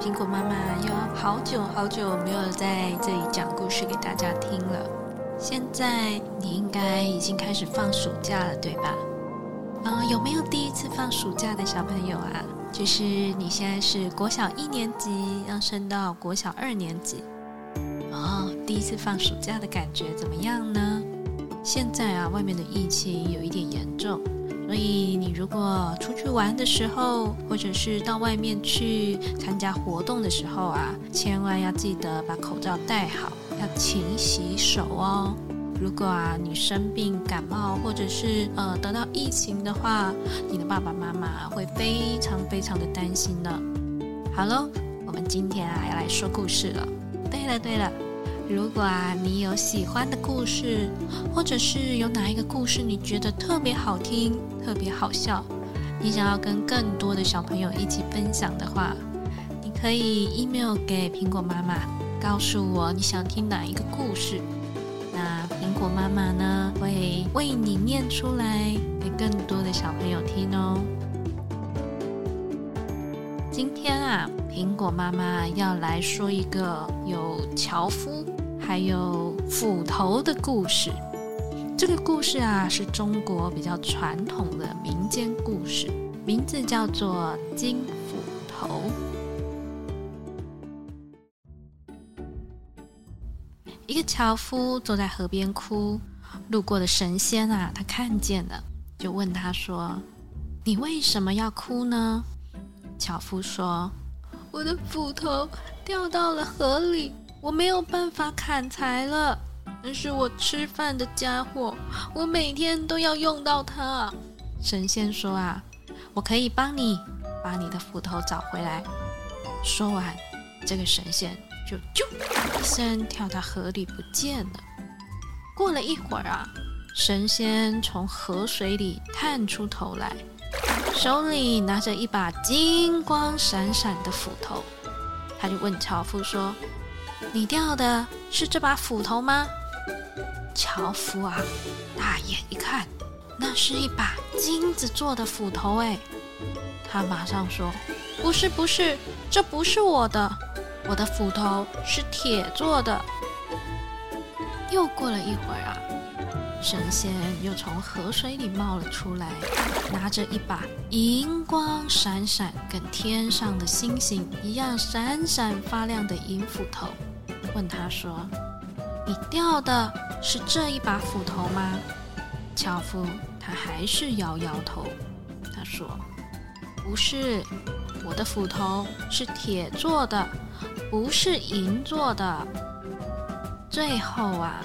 苹果妈妈有好久好久没有在这里讲故事给大家听了。现在你应该已经开始放暑假了，对吧？啊，有没有第一次放暑假的小朋友啊？就是你现在是国小一年级，要升到国小二年级。哦，第一次放暑假的感觉怎么样呢？现在啊，外面的疫情有一点严重。所以，你如果出去玩的时候，或者是到外面去参加活动的时候啊，千万要记得把口罩戴好，要勤洗手哦。如果啊你生病感冒，或者是呃得到疫情的话，你的爸爸妈妈会非常非常的担心呢。好喽，我们今天啊要来说故事了。对了对了。如果啊，你有喜欢的故事，或者是有哪一个故事你觉得特别好听、特别好笑，你想要跟更多的小朋友一起分享的话，你可以 email 给苹果妈妈，告诉我你想听哪一个故事。那苹果妈妈呢，会为你念出来给更多的小朋友听哦。今天啊，苹果妈妈要来说一个有樵夫。还有斧头的故事，这个故事啊是中国比较传统的民间故事，名字叫做《金斧头》。一个樵夫坐在河边哭，路过的神仙啊，他看见了，就问他说：“你为什么要哭呢？”樵夫说：“我的斧头掉到了河里。”我没有办法砍柴了，那是我吃饭的家伙，我每天都要用到它。神仙说啊，我可以帮你把你的斧头找回来。说完，这个神仙就啾一声跳到河里不见了。过了一会儿啊，神仙从河水里探出头来，手里拿着一把金光闪闪的斧头，他就问樵夫说。你掉的是这把斧头吗？樵夫啊，大眼一看，那是一把金子做的斧头哎。他马上说：“不是，不是，这不是我的，我的斧头是铁做的。”又过了一会儿啊，神仙又从河水里冒了出来，拿着一把银光闪闪、跟天上的星星一样闪闪发亮的银斧头。问他说：“你掉的是这一把斧头吗？”樵夫他还是摇摇头。他说：“不是，我的斧头是铁做的，不是银做的。”最后啊，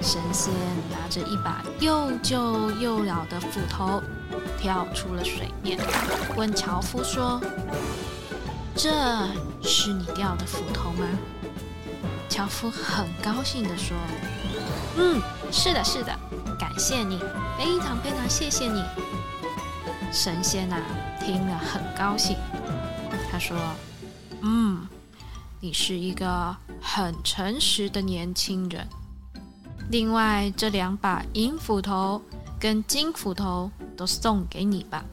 神仙拿着一把又旧又老的斧头跳出了水面，问樵夫说：“这是你掉的斧头吗？”樵夫很高兴地说：“嗯，是的，是的，感谢你，非常非常谢谢你。”神仙呐，听了很高兴，他说：“嗯，你是一个很诚实的年轻人。另外，这两把银斧头跟金斧头都送给你吧。”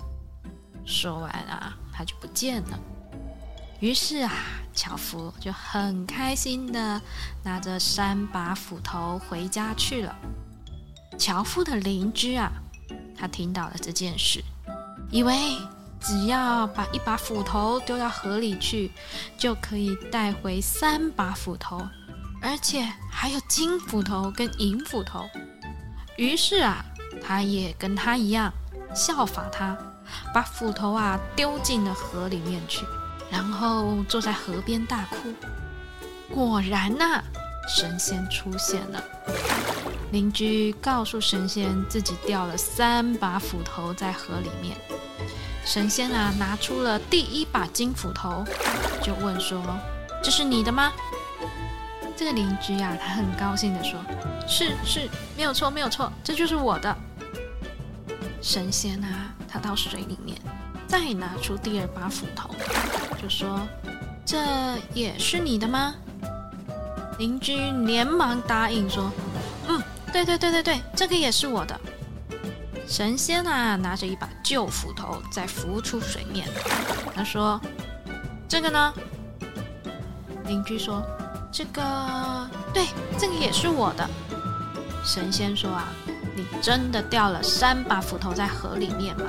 说完啊，他就不见了。于是啊。樵夫就很开心的拿着三把斧头回家去了。樵夫的邻居啊，他听到了这件事，以为只要把一把斧头丢到河里去，就可以带回三把斧头，而且还有金斧头跟银斧头。于是啊，他也跟他一样效法他，把斧头啊丢进了河里面去。然后坐在河边大哭。果然呐，神仙出现了。邻居告诉神仙，自己掉了三把斧头在河里面。神仙啊，拿出了第一把金斧头，就问说：“这是你的吗？”这个邻居啊，他很高兴的说：“是是，没有错，没有错，这就是我的。”神仙啊，他到水里面再拿出第二把斧头，就说：“这也是你的吗？”邻居连忙答应说：“嗯，对对对对对，这个也是我的。”神仙啊，拿着一把旧斧头在浮出水面，他说：“这个呢？”邻居说。这个对，这个也是我的。神仙说啊，你真的掉了三把斧头在河里面吗？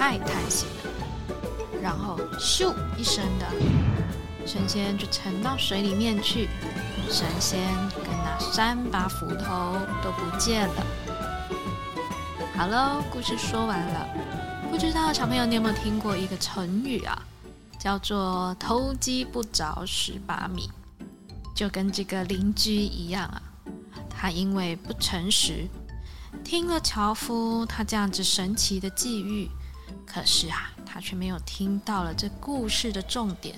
太贪心了。然后咻一声的，神仙就沉到水里面去，神仙跟那三把斧头都不见了。好喽，故事说完了。不知道小朋友你有没有听过一个成语啊，叫做“偷鸡不着蚀把米”。就跟这个邻居一样啊，他因为不诚实，听了樵夫他这样子神奇的际遇，可是啊，他却没有听到了这故事的重点。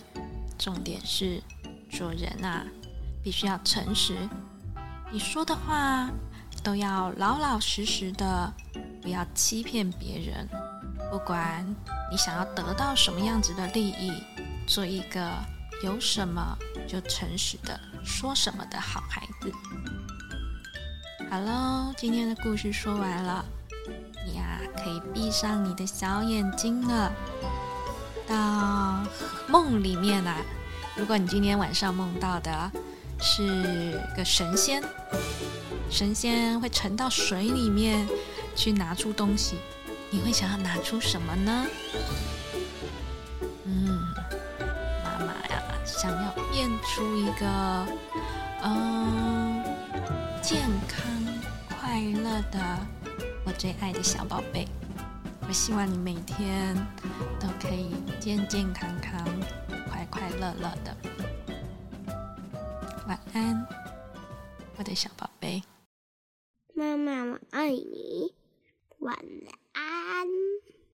重点是做人啊，必须要诚实，你说的话都要老老实实的，不要欺骗别人。不管你想要得到什么样子的利益，做一个有什么就诚实的。说什么的好孩子。好喽，今天的故事说完了，可以闭上你的小眼睛了。到梦里面啊，如果你今天晚上梦到的是个神仙，神仙会沉到水里面去拿出东西，你会想要拿出什么呢？嗯，妈妈呀想要变出一个，嗯，健康快乐的我最爱的小宝贝。我希望你每天都可以健健康康、快快乐乐的。晚安，我的小宝贝。妈妈，我爱你。晚安。